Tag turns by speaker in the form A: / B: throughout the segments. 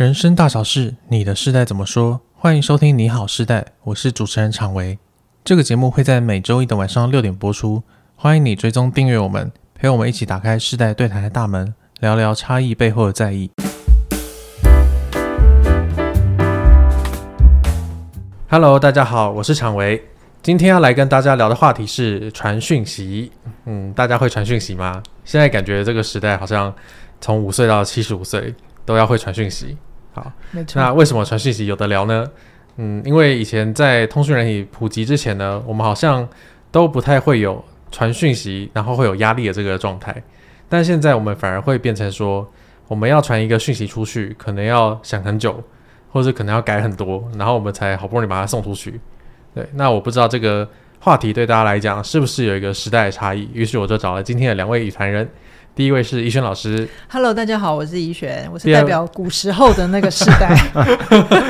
A: 人生大小事，你的世代怎么说？欢迎收听《你好世代》，我是主持人常维。这个节目会在每周一的晚上六点播出。欢迎你追踪订阅我们，陪我们一起打开世代对谈的大门，聊聊差异背后的在意。Hello，大家好，我是常维。今天要来跟大家聊的话题是传讯息。嗯，大家会传讯息吗？现在感觉这个时代好像从五岁到七十五岁都要会传讯息。好，没错。那为什么传讯息有的聊呢？嗯，因为以前在通讯软体普及之前呢，我们好像都不太会有传讯息，然后会有压力的这个状态。但现在我们反而会变成说，我们要传一个讯息出去，可能要想很久，或者可能要改很多，然后我们才好不容易把它送出去。对，那我不知道这个话题对大家来讲是不是有一个时代的差异，于是我就找了今天的两位与谈人。第一位是怡萱老师
B: ，Hello，大家好，我是怡萱，我是代表古时候的那个时代。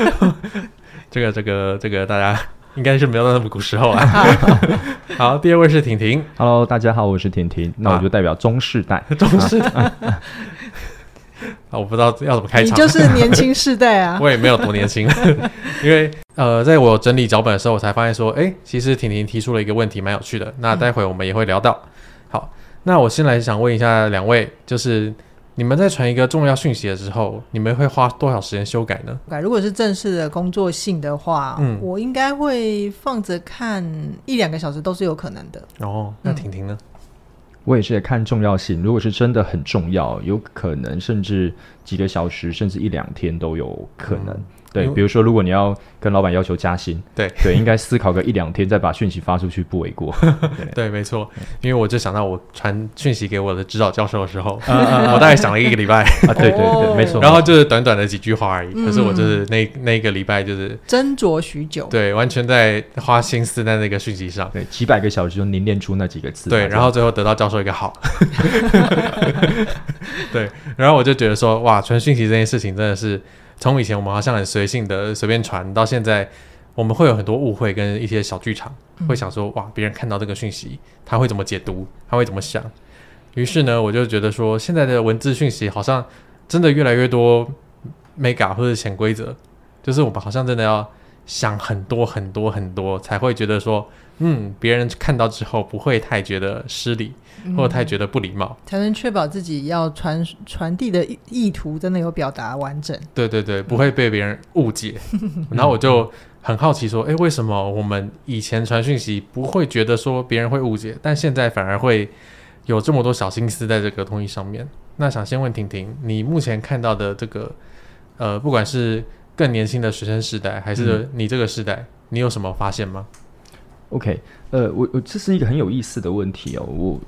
A: 这个、这个、这个，大家应该是没有到那么古时候啊。好，第二位是婷婷
C: ，Hello，大家好，我是婷婷，那我就代表中世代，
A: 啊、中世代。啊，我不知道要怎么开场。
B: 你就是年轻世代啊！
A: 我也没有多年轻，因为呃，在我整理脚本的时候，我才发现说，哎，其实婷婷提出了一个问题，蛮有趣的。那待会我们也会聊到。好，那我先来想问一下两位，就是你们在传一个重要讯息的时候，你们会花多少时间修改呢？
B: 改，如果是正式的工作信的话，嗯，我应该会放着看一两个小时都是有可能的。
A: 哦，那婷婷呢？嗯
C: 我也是看重要性，如果是真的很重要，有可能甚至几个小时，甚至一两天都有可能。嗯对，比如说，如果你要跟老板要求加薪，
A: 对
C: 对，应该思考个一两天再把讯息发出去，不为过。
A: 对，对，没错，因为我就想到我传讯息给我的指导教授的时候，我大概想了一个礼拜
C: 啊，对对对，没错。
A: 然后就是短短的几句话而已，可是我就是那那个礼拜就是
B: 斟酌许久，
A: 对，完全在花心思在那个讯息上，
C: 对，几百个小时就凝练出那几个字，
A: 对，然后最后得到教授一个好，对，然后我就觉得说，哇，传讯息这件事情真的是。从以前我们好像很随性的随便传，到现在我们会有很多误会跟一些小剧场，嗯、会想说哇，别人看到这个讯息，他会怎么解读，他会怎么想？于是呢，我就觉得说，现在的文字讯息好像真的越来越多 mega 或者潜规则，就是我们好像真的要想很多很多很多，才会觉得说，嗯，别人看到之后不会太觉得失礼。或者太觉得不礼貌，
B: 才能确保自己要传传递的意图真的有表达完整。
A: 对对对，不会被别人误解。然后我就很好奇说，诶，为什么我们以前传讯息不会觉得说别人会误解，但现在反而会有这么多小心思在这个东西上面？那想先问婷婷，你目前看到的这个，呃，不管是更年轻的学生时代，还是你这个时代，嗯、你有什么发现吗
C: ？OK，呃，我我这是一个很有意思的问题哦。我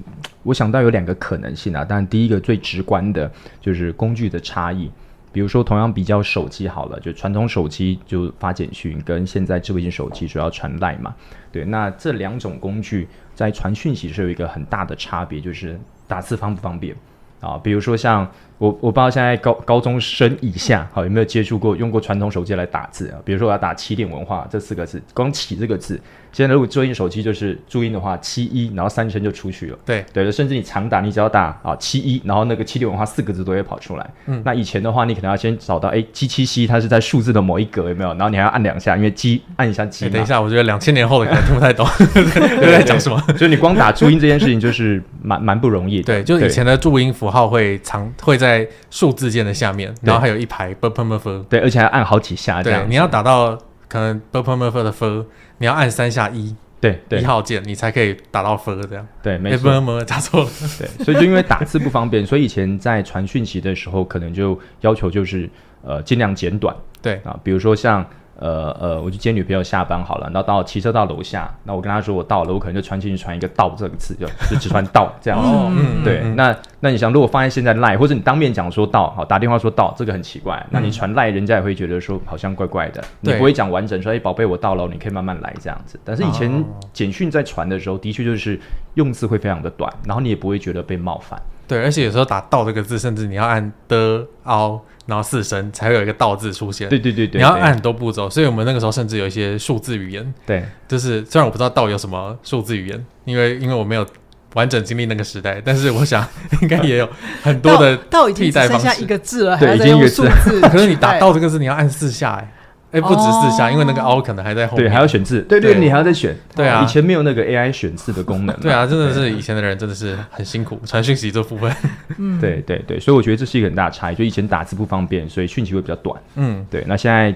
C: 我想到有两个可能性啊，当然第一个最直观的就是工具的差异。比如说，同样比较手机好了，就传统手机就发简讯，跟现在智慧型手机主要传赖嘛。对，那这两种工具在传讯息是有一个很大的差别，就是打字方不方便啊？比如说像。我我不知道现在高高中生以下好有没有接触过用过传统手机来打字啊？比如说我要打起点文化这四个字，光起这个字，现在如果注音手机就是注音的话，七一然后三声就出去了。
A: 对
C: 对，甚至你常打，你只要打啊七一，然后那个七六文化四个字都会跑出来。嗯，那以前的话，你可能要先找到哎七七七，它是在数字的某一格有没有？然后你还要按两下，因为七按一下鸡。
A: 等一下，我觉得两千年后的 可能听不太懂 又在讲什么。
C: 所 以你光打注音这件事情就是蛮蛮不容易的。
A: 对，就以前的注音符号会藏会在数字键的下面，然后还有一排 b p m f，
C: 对，而且还要按好几下这样。
A: 对，你要打到可能 b p m f 的 f，你要按三下一，
C: 对对，一
A: 号键你才可以打到分这样。
C: 对，没错，
A: 打错了。
C: 对，所以就因为打字不方便，所以以前在传讯息的时候，可能就要求就是呃尽量简短。
A: 对啊，
C: 比如说像。呃呃，我去接女朋友下班好了，然后到骑车到楼下，那我跟她说我到了，我可能就传进去传一个“到”这个字，就就只传“到”这样子。哦、嗯，对。嗯、那那你想，如果放在现在 Line，或者你当面讲说到，好打电话说到，这个很奇怪。嗯、那你传 Line，人家也会觉得说好像怪怪的。对你不会讲完整说，哎，宝贝，我到了，你可以慢慢来这样子。但是以前简讯在传的时候，的确就是用字会非常的短，然后你也不会觉得被冒犯。
A: 对，而且有时候打“道”这个字，甚至你要按的凹。然后四声才会有一个“道”字出现。
C: 对对对对，
A: 你要按很多步骤，所以我们那个时候甚至有一些数字语言。
C: 对，
A: 就是虽然我不知道“道”有什么数字语言，因为因为我没有完整经历那个时代，但是我想 应该也有很多的
B: 道已经只剩下一个字了，
C: 对，已经一个字。
A: 可是你打道这个字，你要按四下哎。哎，不止四下，因为那个凹可能还在后面。
C: 对，还要选字。对对，你还要再选。
A: 对啊，
C: 以前没有那个 AI 选字的功能。
A: 对啊，真的是以前的人真的是很辛苦，传讯息这部分。
C: 嗯，对对对，所以我觉得这是一个很大的差异。就以前打字不方便，所以讯息会比较短。嗯，对。那现在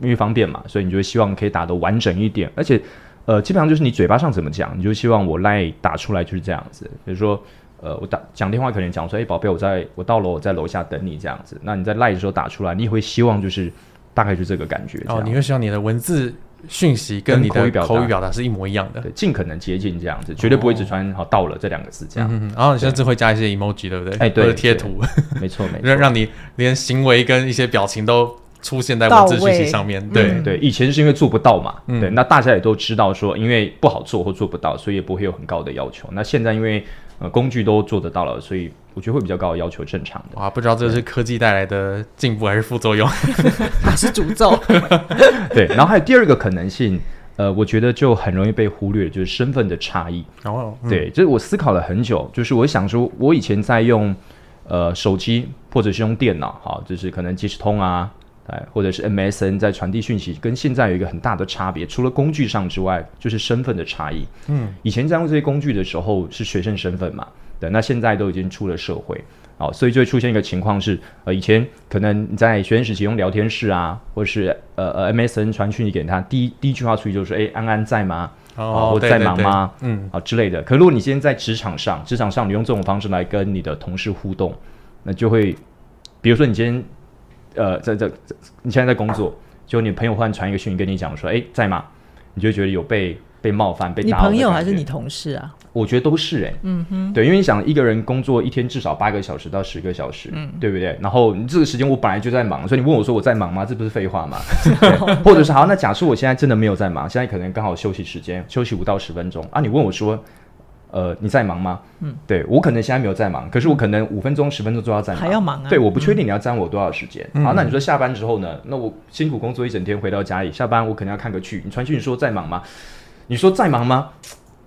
C: 因为方便嘛，所以你就会希望可以打得完整一点，而且呃，基本上就是你嘴巴上怎么讲，你就希望我 LINE 打出来就是这样子。比如说呃，我打讲电话可能讲说，哎，宝贝，我在我到楼，我在楼下等你这样子。那你在 LINE 的时候打出来，你也会希望就是。大概就这个感觉
A: 哦，你会希望你的文字讯息跟你的口语表达是一模一样的，
C: 对，尽可能接近这样子，绝对不会只传好到了这两个字这样。
A: 嗯嗯，然后你甚至会加一些 emoji，对不对？哎，对，贴图，
C: 没错 没错，
A: 让让你连行为跟一些表情都出现在文字讯息上面。对
C: 对，以前是因为做不到嘛，对，那大家也都知道说，因为不好做或做不到，所以也不会有很高的要求。那现在因为呃工具都做得到了，所以。我觉得会比较高的要求，正常的。
A: 哇，不知道这是科技带来的进步还是副作用，
B: 还是诅咒？
C: 对，然后还有第二个可能性，呃，我觉得就很容易被忽略，就是身份的差异。哦，嗯、对，就是我思考了很久，就是我想说，我以前在用呃手机或者是用电脑，哈，就是可能即时通啊，哎，或者是 MSN 在传递讯息，跟现在有一个很大的差别，除了工具上之外，就是身份的差异。嗯，以前在用这些工具的时候是学生身份嘛。对，那现在都已经出了社会，好，所以就会出现一个情况是，呃，以前可能你在学生时期用聊天室啊，或者是呃呃 MSN 传讯息给他，第一第一句话出去就是说，哎，安安在吗？哦，或在忙吗？嗯，啊之类的。可如果你现在在职场上，职场上你用这种方式来跟你的同事互动，那就会，比如说你今天，呃，在这，你现在在工作，就你朋友忽然传一个讯息跟你讲说，哎，在吗？你就觉得有被。被冒犯、被，你
B: 朋友还是你同事啊？
C: 我觉得都是哎、欸，嗯哼，对，因为你想一个人工作一天至少八个小时到十个小时，嗯，对不对？然后你这个时间我本来就在忙，所以你问我说我在忙吗？这不是废话吗？或者是好，那假设我现在真的没有在忙，现在可能刚好休息时间，休息五到十分钟啊？你问我说，呃，你在忙吗？嗯，对我可能现在没有在忙，可是我可能五分钟、十分钟都要在忙，
B: 还要忙啊？
C: 对，我不确定你要占我多少时间。嗯、好，那你说下班之后呢？那我辛苦工作一整天回到家里，下班我可能要看个剧，你传讯说在忙吗？你说在忙吗？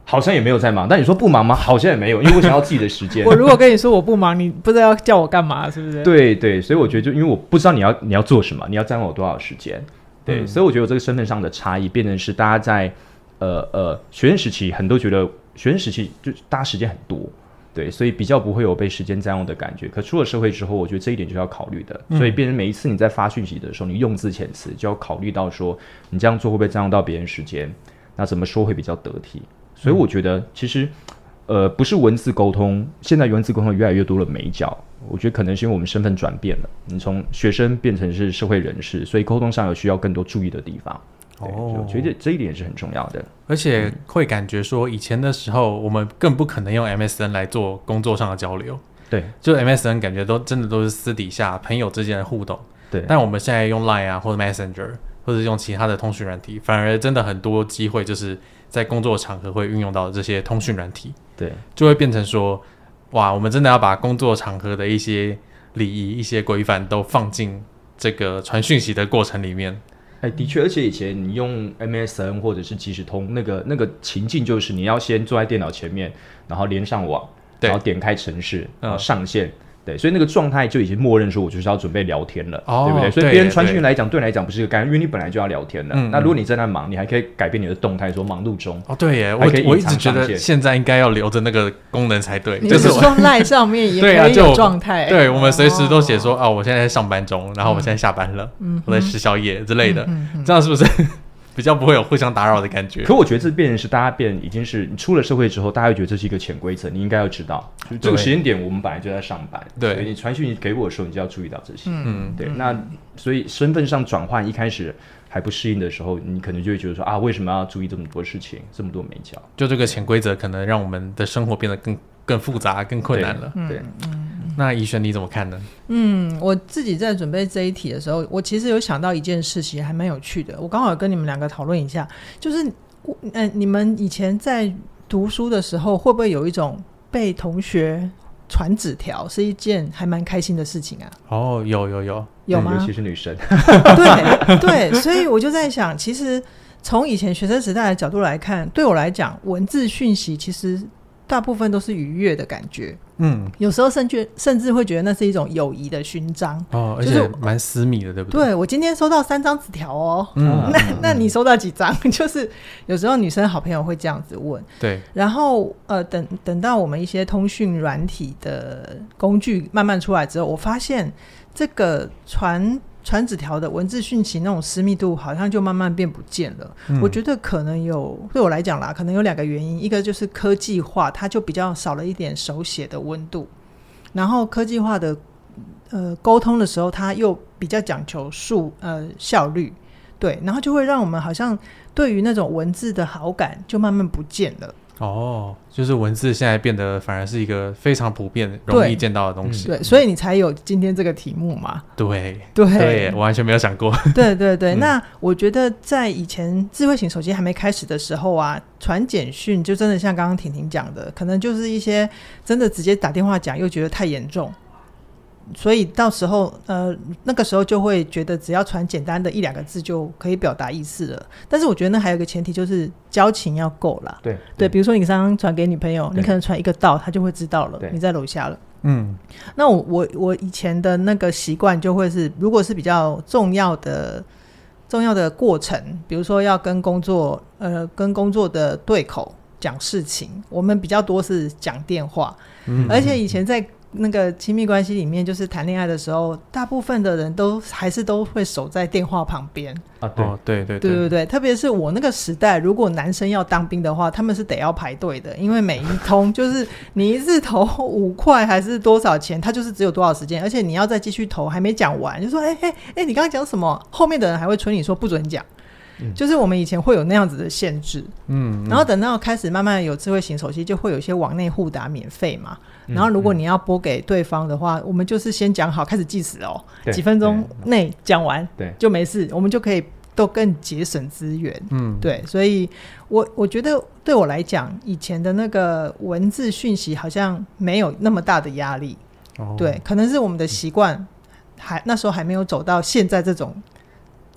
C: 好像也没有在忙。但你说不忙吗？好像也没有，因为我想要自己的时间。
B: 我如果跟你说我不忙，你不知道要叫我干嘛，是不是？
C: 对对，所以我觉得就因为我不知道你要你要做什么，你要占用我多少时间。对，嗯、所以我觉得我这个身份上的差异，变成是大家在呃呃学生时期，很多觉得学生时期就大家时间很多，对，所以比较不会有被时间占用的感觉。可出了社会之后，我觉得这一点就是要考虑的。所以变成每一次你在发讯息的时候，你用字遣词就要考虑到说，你这样做会不会占用到别人时间？那怎么说会比较得体？所以我觉得其实，呃，不是文字沟通，现在文字沟通越来越多了眉角。我觉得可能是因为我们身份转变了，你从学生变成是社会人士，所以沟通上有需要更多注意的地方。哦，我觉得这一点是很重要的。
A: 而且会感觉说，以前的时候我们更不可能用 MSN 来做工作上的交流。
C: 对，
A: 就 MSN 感觉都真的都是私底下朋友之间的互动。
C: 对，
A: 但我们现在用 Line 啊或者 Messenger。或者用其他的通讯软体，反而真的很多机会，就是在工作场合会运用到这些通讯软体，
C: 对，
A: 就会变成说，哇，我们真的要把工作场合的一些礼仪、一些规范都放进这个传讯息的过程里面。
C: 哎，的确，而且以前你用 MSN 或者是即时通，那个那个情境就是你要先坐在电脑前面，然后连上网，然后点开程式，然后上线。嗯对，所以那个状态就已经默认说，我就是要准备聊天了，哦、对不对？所以别人传讯来讲，对你来讲不是一个干扰，因为你本来就要聊天了。嗯、那如果你在那忙，你还可以改变你的动态，说忙碌中。
A: 哦，对耶，我我一直觉得现在应该要留着那个功能才对，
B: 就是说赖上面也 可以有状态。
A: 对，我们随时都写说，哦，我现在在上班中，然后我现在下班了，嗯、我在吃宵夜之类的，这样是不是？比较不会有互相打扰的感觉。
C: 可我觉得这变成是大家变已经是你出了社会之后，大家会觉得这是一个潜规则，你应该要知道，就这个时间点我们本来就在上班，对，所以你传讯息给我的时候，你就要注意到这些。嗯，对。那所以身份上转换一开始还不适应的时候，你可能就会觉得说啊，为什么要注意这么多事情，这么多眉角？
A: 就这个潜规则可能让我们的生活变得更更复杂、更困难了。
C: 对，
A: 嗯。那宜萱你怎么看呢？
B: 嗯，我自己在准备这一题的时候，我其实有想到一件事情，还蛮有趣的。我刚好跟你们两个讨论一下，就是，嗯、呃，你们以前在读书的时候，会不会有一种被同学传纸条是一件还蛮开心的事情啊？
A: 哦，有有有
B: 有吗？
C: 尤其是女生。
B: 对对，所以我就在想，其实从以前学生时代的角度来看，对我来讲，文字讯息其实。大部分都是愉悦的感觉。
A: 嗯，
B: 有时候甚至甚至会觉得那是一种友谊的勋章
A: 哦，而且蛮私密的，对不对？
B: 对，我今天收到三张纸条哦，
A: 嗯，
B: 那那你收到几张？就是有时候女生好朋友会这样子问，
A: 对。
B: 然后呃，等等到我们一些通讯软体的工具慢慢出来之后，我发现这个传。传纸条的文字讯息那种私密度好像就慢慢变不见了。嗯、我觉得可能有对我来讲啦，可能有两个原因，一个就是科技化，它就比较少了一点手写的温度，然后科技化的呃沟通的时候，它又比较讲求速呃效率，对，然后就会让我们好像对于那种文字的好感就慢慢不见了。
A: 哦，就是文字现在变得反而是一个非常普遍、容易见到的东西。
B: 对，所以你才有今天这个题目嘛？
A: 对
B: 对
A: 对，我完全没有想过。
B: 对对对，嗯、那我觉得在以前智慧型手机还没开始的时候啊，传简讯就真的像刚刚婷婷讲的，可能就是一些真的直接打电话讲，又觉得太严重。所以到时候，呃，那个时候就会觉得只要传简单的一两个字就可以表达意思了。但是我觉得那还有一个前提，就是交情要够啦。
C: 对
B: 对，比如说你刚刚传给女朋友，你可能传一个到，她就会知道了你在楼下了。
A: 嗯，
B: 那我我我以前的那个习惯就会是，如果是比较重要的重要的过程，比如说要跟工作呃跟工作的对口讲事情，我们比较多是讲电话。嗯，而且以前在。那个亲密关系里面，就是谈恋爱的时候，大部分的人都还是都会守在电话旁边
C: 啊。对对
B: 对对对对，特别是我那个时代，如果男生要当兵的话，他们是得要排队的，因为每一通就是你一次投五块还是多少钱，他就是只有多少时间，而且你要再继续投，还没讲完，就说哎哎哎，你刚刚讲什么？后面的人还会催你说不准讲。就是我们以前会有那样子的限制，嗯，然后等到开始慢慢有智慧型手机，就会有一些网内互打免费嘛。然后如果你要拨给对方的话，我们就是先讲好，开始计时哦，几分钟内讲完，对，就没事，我们就可以都更节省资源，嗯，对。所以我我觉得对我来讲，以前的那个文字讯息好像没有那么大的压力，哦。对，可能是我们的习惯还那时候还没有走到现在这种。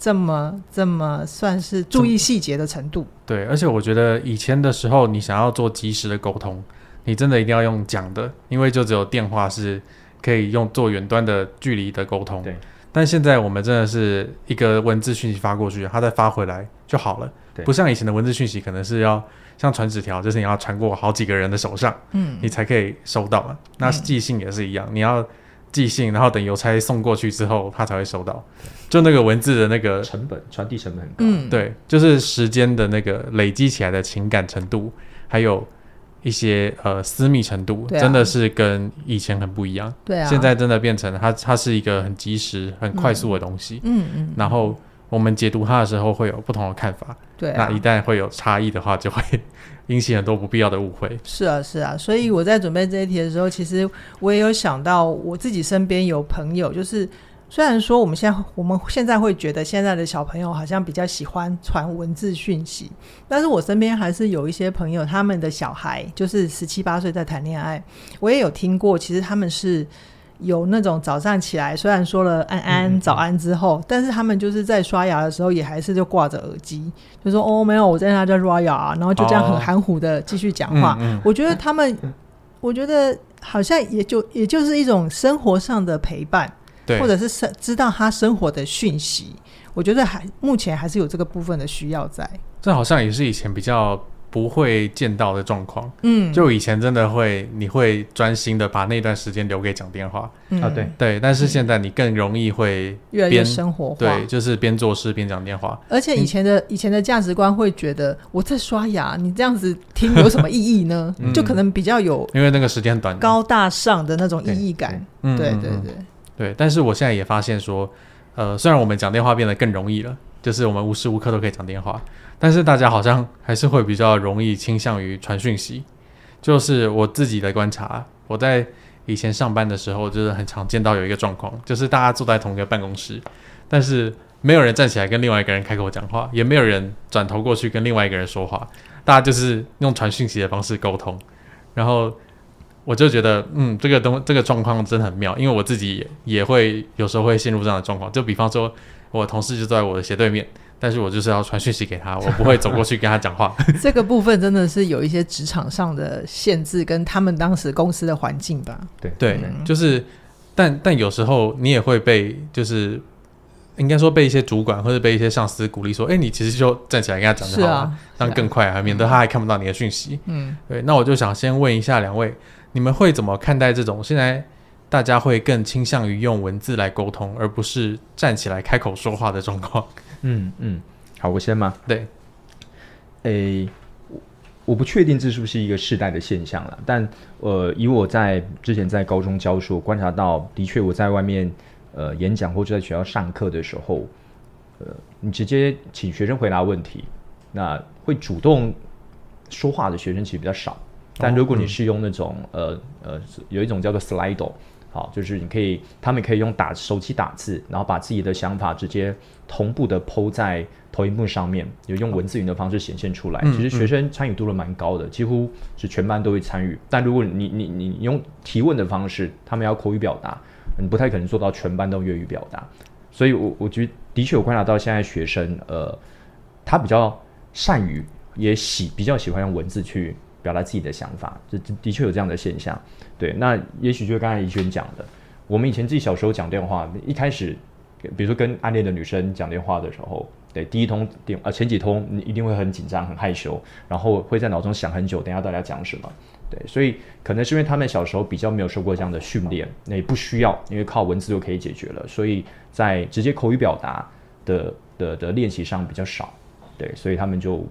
B: 这么这么算是注意细节的程度，
A: 对，而且我觉得以前的时候，你想要做及时的沟通，你真的一定要用讲的，因为就只有电话是可以用做远端的距离的沟通。对，但现在我们真的是一个文字讯息发过去，它再发回来就好了。对，不像以前的文字讯息，可能是要像传纸条，就是你要传过好几个人的手上，嗯，你才可以收到嘛。那寄信也是一样，嗯，你要。寄信，然后等邮差送过去之后，他才会收到。就那个文字的那个
C: 成本，传递成本很高。
A: 嗯，对，就是时间的那个累积起来的情感程度，还有一些呃私密程度，啊、真的是跟以前很不一样。对啊，现在真的变成它，它是一个很及时、很快速的东西。嗯嗯，嗯。然后我们解读它的时候会有不同的看法。对、啊，那一旦会有差异的话，就会。引起很多不必要的误会。
B: 是啊，是啊，所以我在准备这一题的时候，其实我也有想到，我自己身边有朋友，就是虽然说我们现在我们现在会觉得现在的小朋友好像比较喜欢传文字讯息，但是我身边还是有一些朋友，他们的小孩就是十七八岁在谈恋爱，我也有听过，其实他们是。有那种早上起来，虽然说了安安早安之后，嗯、但是他们就是在刷牙的时候，也还是就挂着耳机，就说哦没有，我在那在刷牙，然后就这样很含糊的继续讲话。哦、我觉得他们，我觉得好像也就也就是一种生活上的陪伴，或者是生知道他生活的讯息。我觉得还目前还是有这个部分的需要在。
A: 这好像也是以前比较。不会见到的状况，嗯，就以前真的会，你会专心的把那段时间留给讲电话，
C: 啊，对。
A: 对，但是现在你更容易会
B: 越来越生活化，
A: 对，就是边做事边讲电话。
B: 而且以前的、嗯、以前的价值观会觉得我在刷牙，你这样子听有什么意义呢？就可能比较有，
A: 因为那个时间短，
B: 高大上的那种意义感，对。对对对，
A: 对。但是我现在也发现说，呃，虽然我们讲电话变得更容易了，就是我们无时无刻都可以讲电话。但是大家好像还是会比较容易倾向于传讯息，就是我自己的观察。我在以前上班的时候，就是很常见到有一个状况，就是大家坐在同一个办公室，但是没有人站起来跟另外一个人开口讲话，也没有人转头过去跟另外一个人说话，大家就是用传讯息的方式沟通。然后我就觉得，嗯，这个东这个状况真的很妙，因为我自己也，也会有时候会陷入这样的状况。就比方说，我同事就在我的斜对面。但是我就是要传讯息给他，我不会走过去跟他讲话。
B: 这个部分真的是有一些职场上的限制，跟他们当时公司的环境吧。
C: 对
A: 对，就是，但但有时候你也会被，就是应该说被一些主管或者被一些上司鼓励说，哎，你其实就站起来跟他讲就好了，这样、啊、更快，啊免得他还看不到你的讯息。嗯，对。那我就想先问一下两位，你们会怎么看待这种现在大家会更倾向于用文字来沟通，而不是站起来开口说话的状况？
C: 嗯嗯，好，我先吗？
A: 对，
C: 诶，我我不确定这是不是一个世代的现象了，但呃，以我在之前在高中教书观察到，的确我在外面呃演讲或者在学校上课的时候，呃，你直接请学生回答问题，那会主动说话的学生其实比较少，但如果你是用那种、哦嗯、呃呃有一种叫做 Slido。好，就是你可以，他们可以用打手机打字，然后把自己的想法直接同步的 po 在投影幕上面，有用文字云的方式显现出来。嗯、其实学生参与度都蛮高的，几乎是全班都会参与。但如果你你你你用提问的方式，他们要口语表达，你不太可能做到全班都粤语表达。所以我我觉得的确有观察到现在学生，呃，他比较善于也喜比较喜欢用文字去。表达自己的想法，这的确有这样的现象。对，那也许就是刚才怡轩讲的，我们以前自己小时候讲电话，一开始，比如说跟暗恋的女生讲电话的时候，对，第一通电啊，前几通你一定会很紧张、很害羞，然后会在脑中想很久，等一下大家讲什么。对，所以可能是因为他们小时候比较没有受过这样的训练，那也不需要，因为靠文字就可以解决了，所以在直接口语表达的的的练习上比较少。对，所以他们就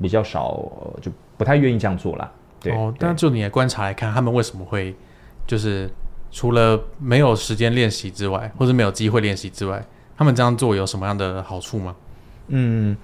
C: 比较少就。不太愿意这样做啦。对
A: 哦，但就你的观察来看，他们为什么会就是除了没有时间练习之外，或者没有机会练习之外，他们这样做有什么样的好处吗？
C: 嗯，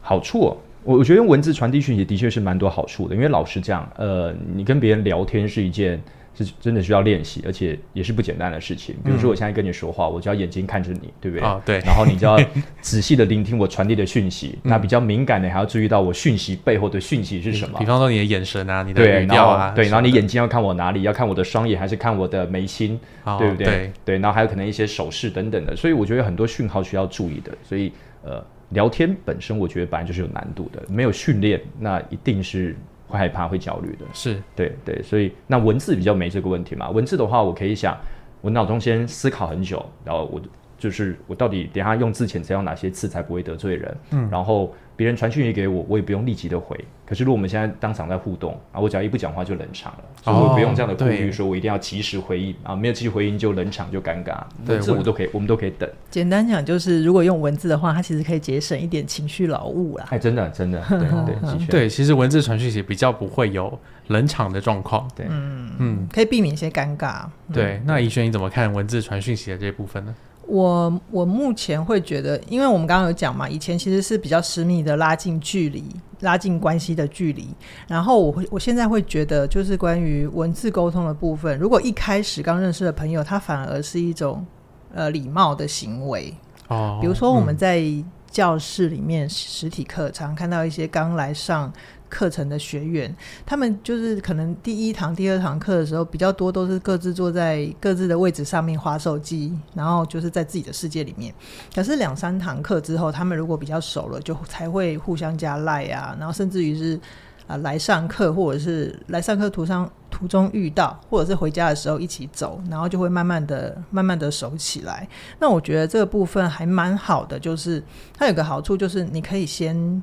C: 好处哦，我我觉得用文字传递讯息的确是蛮多好处的，因为老实讲，呃，你跟别人聊天是一件。是真的需要练习，而且也是不简单的事情。比如说，我现在跟你说话，嗯、我就要眼睛看着你，对不对？
A: 啊，对。
C: 然后你就要仔细的聆听我传递的讯息。嗯、那比较敏感的，还要注意到我讯息背后的讯息是什么。
A: 比方说你的眼神啊，你的语调啊，
C: 对，然后你眼睛要看我哪里？要看我的双眼，还是看我的眉心？哦、对不对？对，对。然后还有可能一些手势等等的。所以我觉得很多讯号需要注意的。所以呃，聊天本身我觉得本来就是有难度的，没有训练，那一定是。会害怕、会焦虑的，
A: 是
C: 对对，所以那文字比较没这个问题嘛。文字的话，我可以想，我脑中先思考很久，然后我就是我到底等下用字遣词要哪些字才不会得罪人，嗯，然后。别人传讯息给我，我也不用立即的回。可是如果我们现在当场在互动啊，我只要一不讲话就冷场了，所以我不用这样的顾虑，说我一定要及时回应啊，没有及时回应就冷场就尴尬。对，这我都可以，我们都可以等。
B: 简单讲就是，如果用文字的话，它其实可以节省一点情绪劳务啦。
C: 哎，真的真的，对对
A: 对，其实文字传讯息比较不会有冷场的状况。
C: 对，
B: 嗯嗯，可以避免一些尴尬。
A: 对，那怡轩你怎么看文字传讯息的这部分呢？
B: 我我目前会觉得，因为我们刚刚有讲嘛，以前其实是比较私密的拉近距离、拉近关系的距离。然后我会，我现在会觉得，就是关于文字沟通的部分，如果一开始刚认识的朋友，他反而是一种呃礼貌的行为。哦，比如说我们在教室里面实体课，常看到一些刚来上。课程的学员，他们就是可能第一堂、第二堂课的时候比较多，都是各自坐在各自的位置上面划手机，然后就是在自己的世界里面。可是两三堂课之后，他们如果比较熟了，就才会互相加赖啊，然后甚至于是啊、来上课，或者是来上课途上途中遇到，或者是回家的时候一起走，然后就会慢慢的、慢慢的熟起来。那我觉得这个部分还蛮好的，就是它有个好处，就是你可以先。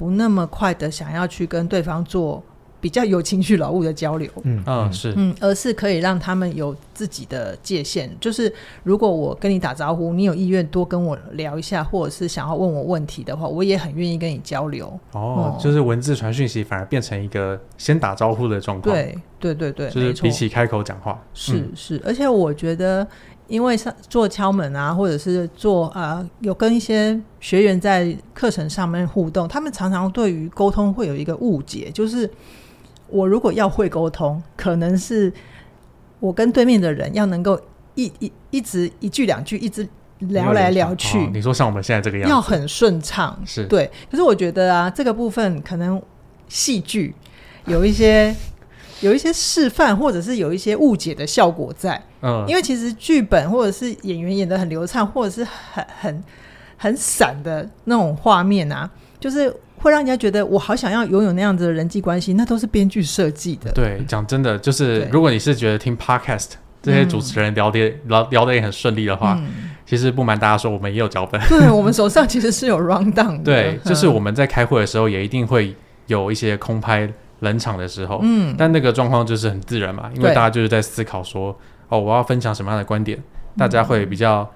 B: 不那么快的想要去跟对方做比较有情绪劳务的交流，
A: 嗯嗯是，
B: 嗯，而是可以让他们有自己的界限。就是如果我跟你打招呼，你有意愿多跟我聊一下，或者是想要问我问题的话，我也很愿意跟你交流。
A: 哦，嗯、就是文字传讯息反而变成一个先打招呼的状况。
B: 对对对对，
A: 就是比起开口讲话，
B: 是、嗯、是，而且我觉得。因为上做敲门啊，或者是做啊、呃，有跟一些学员在课程上面互动，他们常常对于沟通会有一个误解，就是我如果要会沟通，可能是我跟对面的人要能够一一一直一句两句一直聊来聊去。哦、
A: 你说像我们现在这个样子，
B: 要很顺畅，
A: 是
B: 对。可是我觉得啊，这个部分可能戏剧有一些。有一些示范，或者是有一些误解的效果在。嗯，因为其实剧本或者是演员演的很流畅，或者是很很很散的那种画面啊，就是会让人家觉得我好想要拥有那样子的人际关系，那都是编剧设计的。
A: 对，讲真的，就是如果你是觉得听 podcast 这些主持人聊天、嗯、聊聊得也很顺利的话，嗯、其实不瞒大家说，我们也有脚本。
B: 对，我们手上其实是有 rundown 的。
A: 对，就是我们在开会的时候也一定会有一些空拍冷场的时候，嗯，但那个状况就是很自然嘛，因为大家就是在思考说，哦，我要分享什么样的观点，大家会比较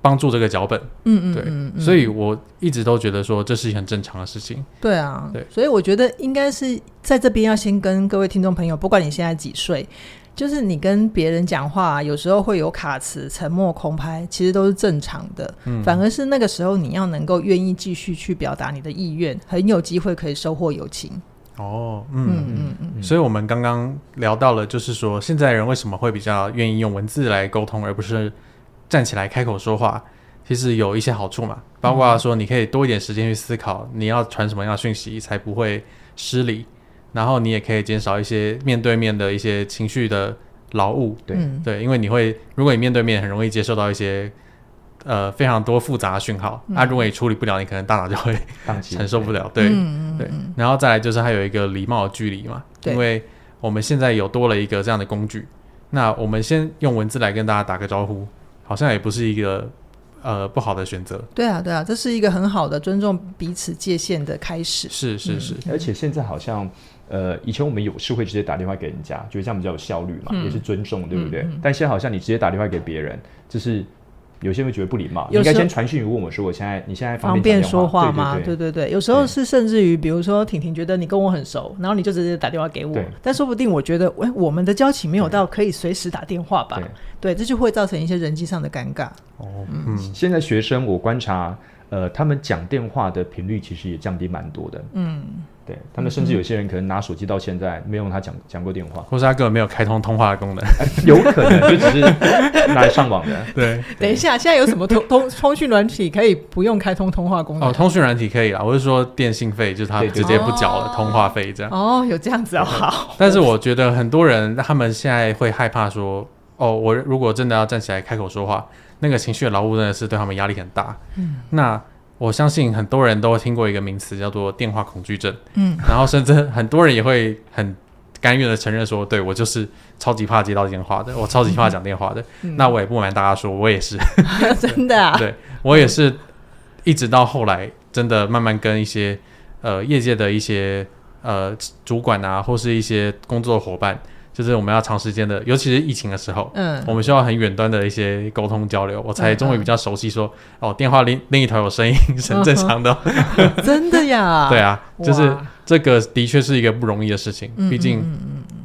A: 帮助这个脚本，嗯嗯，对，嗯嗯，所以我一直都觉得说这是一很正常的事情。
B: 对啊，对，所以我觉得应该是在这边要先跟各位听众朋友，不管你现在几岁，就是你跟别人讲话，有时候会有卡词、沉默、空拍，其实都是正常的。嗯，反而是那个时候你要能够愿意继续去表达你的意愿，很有机会可以收获友情。
A: 哦，嗯嗯嗯嗯，所以我们刚刚聊到了，就是说现在人为什么会比较愿意用文字来沟通，而不是站起来开口说话？其实有一些好处嘛，包括说你可以多一点时间去思考你要传什么样的讯息，才不会失礼，然后你也可以减少一些面对面的一些情绪的劳务。对对，因为你会，如果你面对面，很容易接受到一些。呃，非常多复杂的讯号，那、嗯啊、如果你处理不了，你可能大脑就会承受不了。对对，然后再来就是还有一个礼貌的距离嘛，对因为我们现在有多了一个这样的工具，那我们先用文字来跟大家打个招呼，好像也不是一个呃不好的选择。
B: 对啊，对啊，这是一个很好的尊重彼此界限的开始。
A: 是是是，
C: 而且现在好像呃，以前我们有事会直接打电话给人家，觉得这样比较有效率嘛，嗯、也是尊重，对不对？嗯嗯、但现在好像你直接打电话给别人，就是。有些人会觉得不礼貌，应该先传讯问我说：“我现在你现在
B: 方便说话吗？”对对对，有时候是甚至于，比如说婷婷觉得你跟我很熟，然后你就直接打电话给我，但说不定我觉得，哎，我们的交情没有到可以随时打电话吧？对，这就会造成一些人际上的尴尬。
C: 哦，嗯，现在学生我观察，呃，他们讲电话的频率其实也降低蛮多的。嗯。对他们，甚至有些人可能拿手机到现在没有用他讲讲过电话，
A: 或是他根本没有开通通话的功能，
C: 有可能就只是拿来上网的。对，
B: 等一下，现在有什么通 通通讯软体可以不用开通通话功能？
A: 哦，通讯软体可以啊，我是说电信费，就是他直接不缴了通话费这样。
B: 哦，有这样子哦，好。
A: 但是我觉得很多人他们现在会害怕说，哦，我如果真的要站起来开口说话，那个情绪的劳务真的是对他们压力很大。嗯，那。我相信很多人都听过一个名词叫做电话恐惧症，嗯，然后甚至很多人也会很甘愿的承认说，对，我就是超级怕接到电话的，我超级怕讲电话的。嗯、那我也不瞒大家说，我也是，
B: 真的啊，
A: 对，我也是，一直到后来真的慢慢跟一些呃业界的一些呃主管啊，或是一些工作伙伴。就是我们要长时间的，尤其是疫情的时候，嗯，我们需要很远端的一些沟通交流，我才终于比较熟悉说，哦，电话另另一头有声音是 很正常的，
B: 真的呀？
A: 对啊，就是这个的确是一个不容易的事情，毕竟，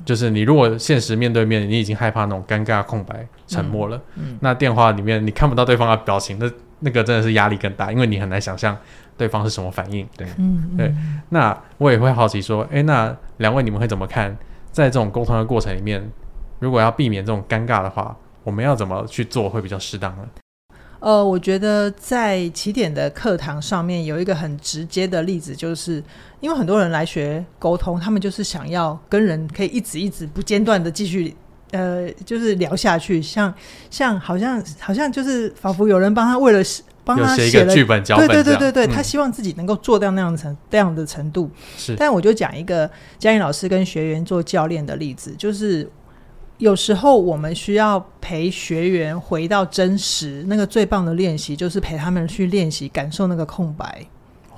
A: 就是你如果现实面对面，你已经害怕那种尴尬、空白、沉默了，那电话里面你看不到对方的表情，那那个真的是压力更大，因为你很难想象对方是什么反应。对，对，那我也会好奇说，哎，那两位你们会怎么看？在这种沟通的过程里面，如果要避免这种尴尬的话，我们要怎么去做会比较适当呢？
B: 呃，我觉得在起点的课堂上面有一个很直接的例子，就是因为很多人来学沟通，他们就是想要跟人可以一直一直不间断的继续，呃，就是聊下去，像像好像好像就是仿佛有人帮他为了。帮他写
A: 一个剧本脚本，
B: 对对对对对，嗯、他希望自己能够做到那样程这样的程度。是，但我就讲一个嘉颖老师跟学员做教练的例子，就是有时候我们需要陪学员回到真实，那个最棒的练习就是陪他们去练习感受那个空白。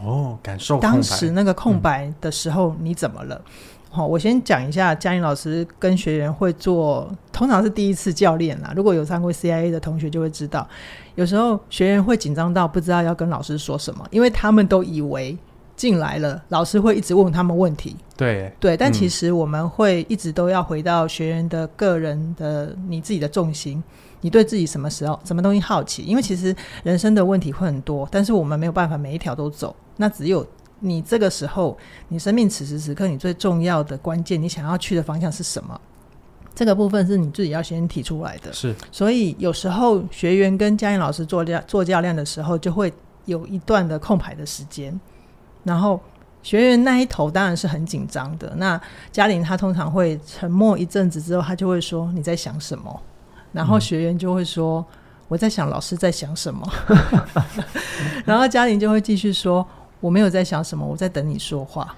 A: 哦，感受
B: 当时那个空白的时候你怎么了？好、嗯哦，我先讲一下嘉颖老师跟学员会做，通常是第一次教练啦。如果有上过 CIA 的同学就会知道。有时候学员会紧张到不知道要跟老师说什么，因为他们都以为进来了，老师会一直问他们问题。
A: 对
B: 对，但其实我们会一直都要回到学员的个人的你自己的重心，你对自己什么时候什么东西好奇？因为其实人生的问题会很多，但是我们没有办法每一条都走。那只有你这个时候，你生命此时此刻你最重要的关键，你想要去的方向是什么？这个部分是你自己要先提出来的，
A: 是。
B: 所以有时候学员跟嘉玲老师做教做教练的时候，就会有一段的空白的时间，然后学员那一头当然是很紧张的。那嘉玲她通常会沉默一阵子之后，她就会说：“你在想什么？”然后学员就会说：“我在想老师在想什么，然后嘉玲就会继续说我没有在想什么，我在等你说话。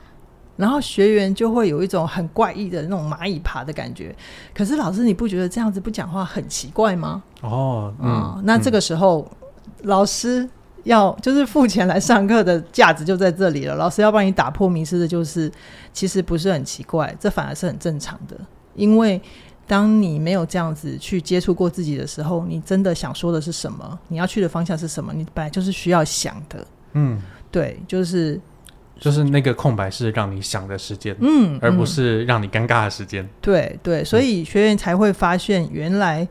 B: 然后学员就会有一种很怪异的那种蚂蚁爬的感觉。可是老师，你不觉得这样子不讲话很奇怪吗？
A: 哦，嗯，
B: 嗯，那这个时候、嗯、老师要就是付钱来上课的价值就在这里了。老师要帮你打破迷失的就是，其实不是很奇怪，这反而是很正常的。因为当你没有这样子去接触过自己的时候，你真的想说的是什么？你要去的方向是什么？你本来就是需要想的。嗯，对，就是。
A: 就是那个空白是让你想的时间，嗯，而不是让你尴尬的时间。
B: 嗯、对对，所以学员才会发现，原来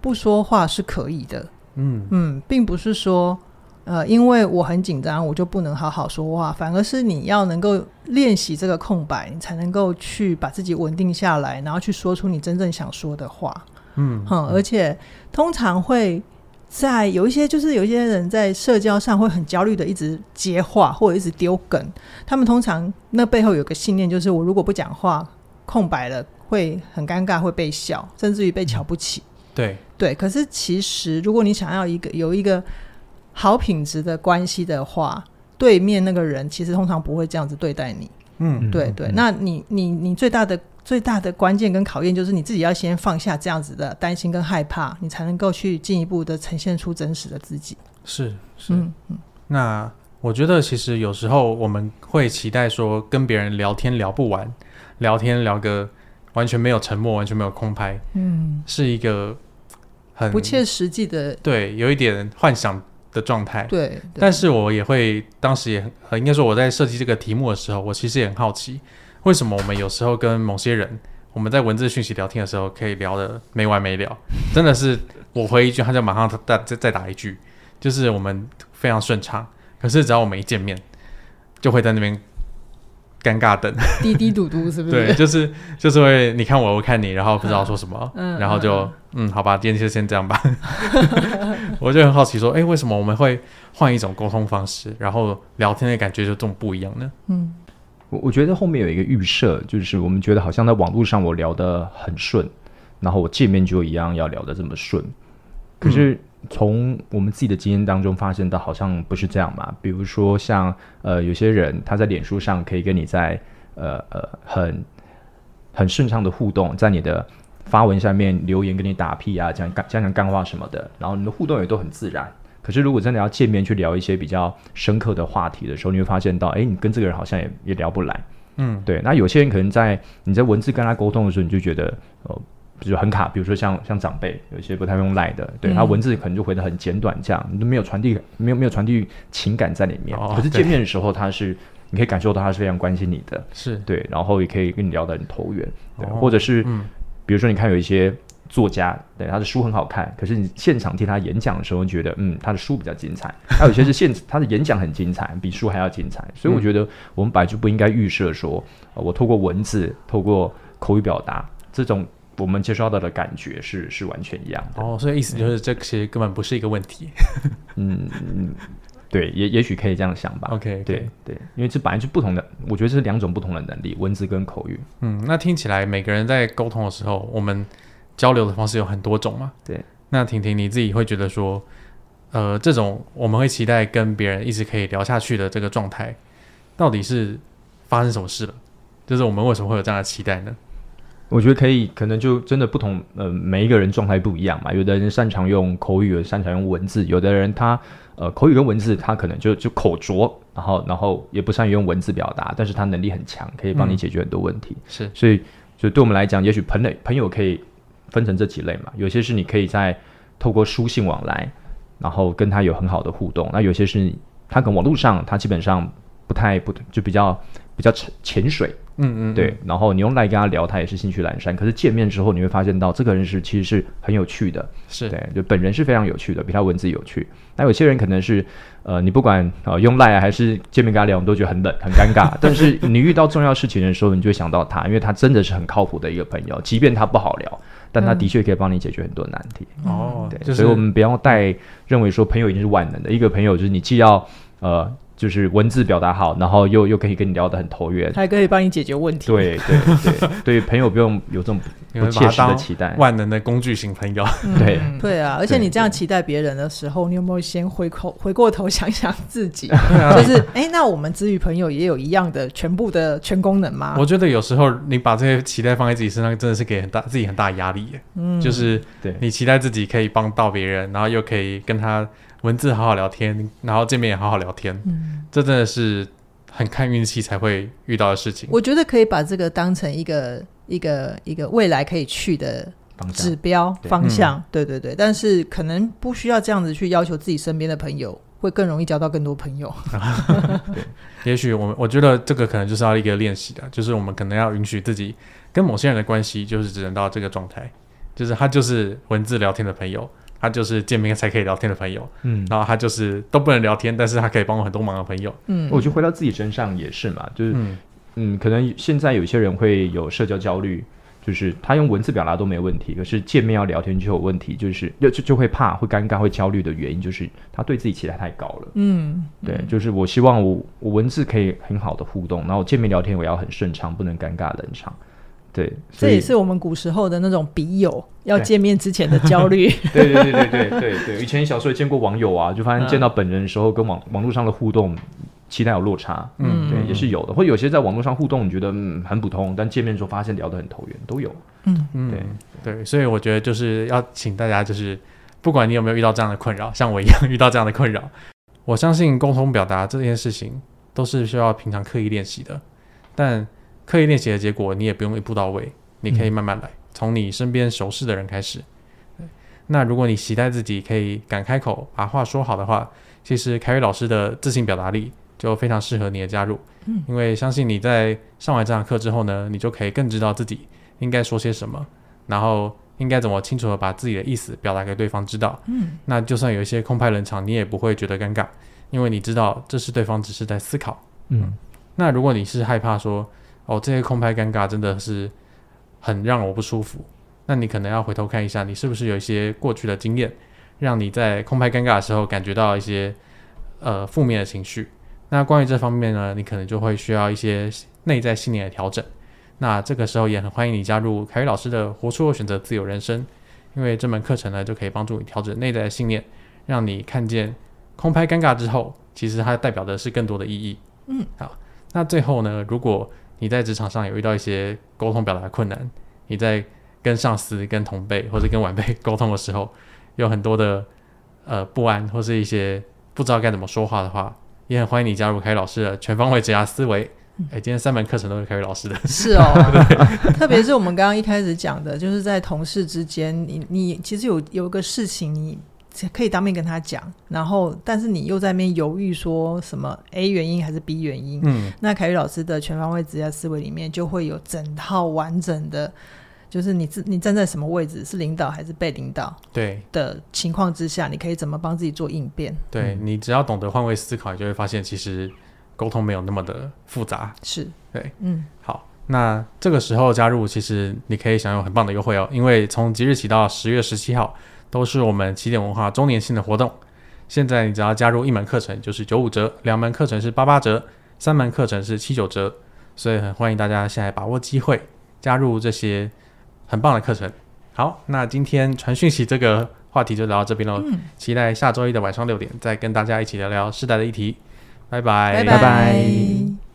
B: 不说话是可以的。嗯嗯，并不是说，呃，因为我很紧张，我就不能好好说话，反而是你要能够练习这个空白，你才能够去把自己稳定下来，然后去说出你真正想说的话。嗯哼，而且通常会。在有一些，就是有一些人在社交上会很焦虑的，一直接话或者一直丢梗。他们通常那背后有个信念，就是我如果不讲话，空白了会很尴尬，会被笑，甚至于被瞧不起。
A: 嗯、对
B: 对，可是其实如果你想要一个有一个好品质的关系的话，对面那个人其实通常不会这样子对待你。嗯，对对，那你你你最大的。最大的关键跟考验就是你自己要先放下这样子的担心跟害怕，你才能够去进一步的呈现出真实的自己。
A: 是是，嗯嗯。那我觉得其实有时候我们会期待说跟别人聊天聊不完，聊天聊个完全没有沉默，完全没有空拍，嗯，是一个很
B: 不切实际的，
A: 对，有一点幻想的状态。
B: 对，对。
A: 但是我也会当时也很，应该说我在设计这个题目的时候，我其实也很好奇。为什么我们有时候跟某些人，我们在文字讯息聊天的时候，可以聊的没完没了？真的是我回一句，他就马上再再再打一句，就是我们非常顺畅。可是只要我们一见面，就会在那边尴尬等，
B: 滴滴嘟嘟，是不是？
A: 对，就 是就是会你看我，我看你，然后不知道说什么，嗯、然后就嗯，嗯，好吧，今天就先这样吧。我就很好奇说，哎，为什么我们会换一种沟通方式，然后聊天的感觉就这么不一样呢？嗯。
C: 我我觉得后面有一个预设，就是我们觉得好像在网络上我聊得很顺，然后我见面就一样要聊得这么顺。可是从我们自己的经验当中发现到，好像不是这样嘛。比如说像呃有些人他在脸书上可以跟你在呃呃很很顺畅的互动，在你的发文下面留言跟你打屁啊，讲讲讲干话什么的，然后你的互动也都很自然。可是，如果真的要见面去聊一些比较深刻的话题的时候，你会发现到，哎，你跟这个人好像也也聊不来。嗯，对。那有些人可能在你在文字跟他沟通的时候，你就觉得，呃，比如很卡。比如说像像长辈，有些不太用赖的，对、嗯、他文字可能就回得很简短，这样你都没有传递，没有没有传递情感在里面。哦、可是见面的时候，他是你可以感受到他是非常关心你的，是对，然后也可以跟你聊得很投缘，对，哦、或者是、嗯，比如说你看有一些。作家，对，他的书很好看，可是你现场听他演讲的时候，你觉得嗯，他的书比较精彩。还有些是现他的演讲很精彩，比书还要精彩。所以我觉得我们本来就不应该预设说，呃，我透过文字、透过口语表达这种我们接收到的感觉是是完全一样的。
A: 哦，所以意思就是这其实根本不是一个问题。
C: 嗯嗯，对，也也许可以这样想吧。
A: OK，
C: 对对，因为这本来就不同的，我觉得这是两种不同的能力，文字跟口语。
A: 嗯，那听起来每个人在沟通的时候，我们。交流的方式有很多种嘛？
C: 对。
A: 那婷婷你自己会觉得说，呃，这种我们会期待跟别人一直可以聊下去的这个状态，到底是发生什么事了？就是我们为什么会有这样的期待呢？
C: 我觉得可以，可能就真的不同，呃，每一个人状态不一样嘛。有的人擅长用口语，有的擅长用文字，有的人他呃口语跟文字他可能就就口拙，然后然后也不善于用文字表达，但是他能力很强，可以帮你解决很多问题。
A: 嗯、是，
C: 所以就对我们来讲，也许朋友朋友可以。分成这几类嘛，有些是你可以在透过书信往来，然后跟他有很好的互动。那有些是他可能网络上，他基本上不太不就比较比较浅潜水，嗯，嗯嗯，对。然后你用赖跟他聊，他也是兴趣阑珊。可是见面之后，你会发现到这个人是其实是很有趣的，
A: 是
C: 对，就本人是非常有趣的，比他文字有趣。那有些人可能是呃，你不管呃用赖还是见面跟他聊，你都觉得很冷很尴尬。但是你遇到重要事情的时候，你就会想到他，因为他真的是很靠谱的一个朋友，即便他不好聊。但他的确可以帮你解决很多难题
A: 哦，
C: 对，所以我们不要带认为说朋友已经是万能的。一个朋友就是你既要呃就是文字表达好，然后又又可以跟你聊得很投缘，
B: 还可以帮你解决问题。
C: 对对对，对朋友不用有这种不切实的期待，
A: 万能的工具型朋友。
C: 对
B: 对啊，而且你这样期待别人的时候，你有没有先回口 回过头想想自己？就是哎，那我们之于朋友也有一样的全部的全功能吗？
A: 我觉得有时候你把这些期待放在自己身上，真的是给很大自己很大压力。嗯，就是对你期待自己可以帮到别人，然后又可以跟他。文字好好聊天，然后见面也好好聊天，嗯，这真的是很看运气才会遇到的事情。
B: 我觉得可以把这个当成一个一个一个未来可以去的指标方向，对对对。但是可能不需要这样子去要求自己身边的朋友，会更容易交到更多朋友。
A: 对，也许我们我觉得这个可能就是要一个练习的，就是我们可能要允许自己跟某些人的关系，就是只能到这个状态，就是他就是文字聊天的朋友。他就是见面才可以聊天的朋友，嗯，然后他就是都不能聊天，但是他可以帮我很多忙的朋友，
C: 嗯，我觉得回到自己身上也是嘛，就是，嗯，嗯，可能现在有些人会有社交焦虑，就是他用文字表达都没问题，可是见面要聊天就有问题，就是就就就会怕、会尴尬、会焦虑的原因，就是他对自己期待太高了，嗯，对，就是我希望我我文字可以很好的互动，然后见面聊天我要很顺畅，不能尴尬冷场。对，
B: 这也是我们古时候的那种笔友要见面之前的焦虑。
C: 对对对对对对对，以前小时候也见过网友啊，就发现见到本人的时候，跟网网络上的互动期待有落差。嗯，对，也是有的。或有些在网络上互动，你觉得嗯很普通，但见面之后发现聊得很投缘，都有。
A: 嗯嗯，对对，所以我觉得就是要请大家，就是不管你有没有遇到这样的困扰，像我一样遇到这样的困扰，我相信沟通表达这件事情都是需要平常刻意练习的，但。刻意练习的结果，你也不用一步到位，你可以慢慢来，从、嗯、你身边熟识的人开始。那如果你期待自己可以敢开口把话说好的话，其实凯宇老师的自信表达力就非常适合你的加入。嗯，因为相信你在上完这堂课之后呢，你就可以更知道自己应该说些什么，然后应该怎么清楚的把自己的意思表达给对方知道。嗯，那就算有一些空拍冷场，你也不会觉得尴尬，因为你知道这是对方只是在思考。嗯，那如果你是害怕说，哦，这些空拍尴尬真的是很让我不舒服。那你可能要回头看一下，你是不是有一些过去的经验，让你在空拍尴尬的时候感觉到一些呃负面的情绪。那关于这方面呢，你可能就会需要一些内在信念的调整。那这个时候也很欢迎你加入凯宇老师的“活出我选择自由人生”，因为这门课程呢就可以帮助你调整内在的信念，让你看见空拍尴尬之后，其实它代表的是更多的意义。嗯，好，那最后呢，如果你在职场上有遇到一些沟通表达的困难，你在跟上司、跟同辈或者跟晚辈沟通的时候，有很多的呃不安或是一些不知道该怎么说话的话，也很欢迎你加入凯宇老师的全方位职涯思维。哎、欸，今天三门课程都是凯宇老师的，
B: 是哦，特别是我们刚刚一开始讲的，就是在同事之间，你你其实有有一个事情你。可以当面跟他讲，然后但是你又在那边犹豫，说什么 A 原因还是 B 原因？嗯，那凯宇老师的全方位职业思维里面就会有整套完整的，就是你自你站在什么位置，是领导还是被领导？对的情况之下，你可以怎么帮自己做应变？
A: 对，你只要懂得换位思考，你就会发现其实沟通没有那么的复杂。
B: 是
A: 对，嗯，好，那这个时候加入，其实你可以享有很棒的优惠哦，因为从即日起到十月十七号。都是我们起点文化周年庆的活动，现在你只要加入一门课程就是九五折，两门课程是八八折，三门课程是七九折，所以很欢迎大家现在把握机会加入这些很棒的课程。好，那今天传讯息这个话题就聊到这边喽，嗯、期待下周一的晚上六点再跟大家一起聊聊世代的议题，拜拜，
B: 拜拜。拜拜。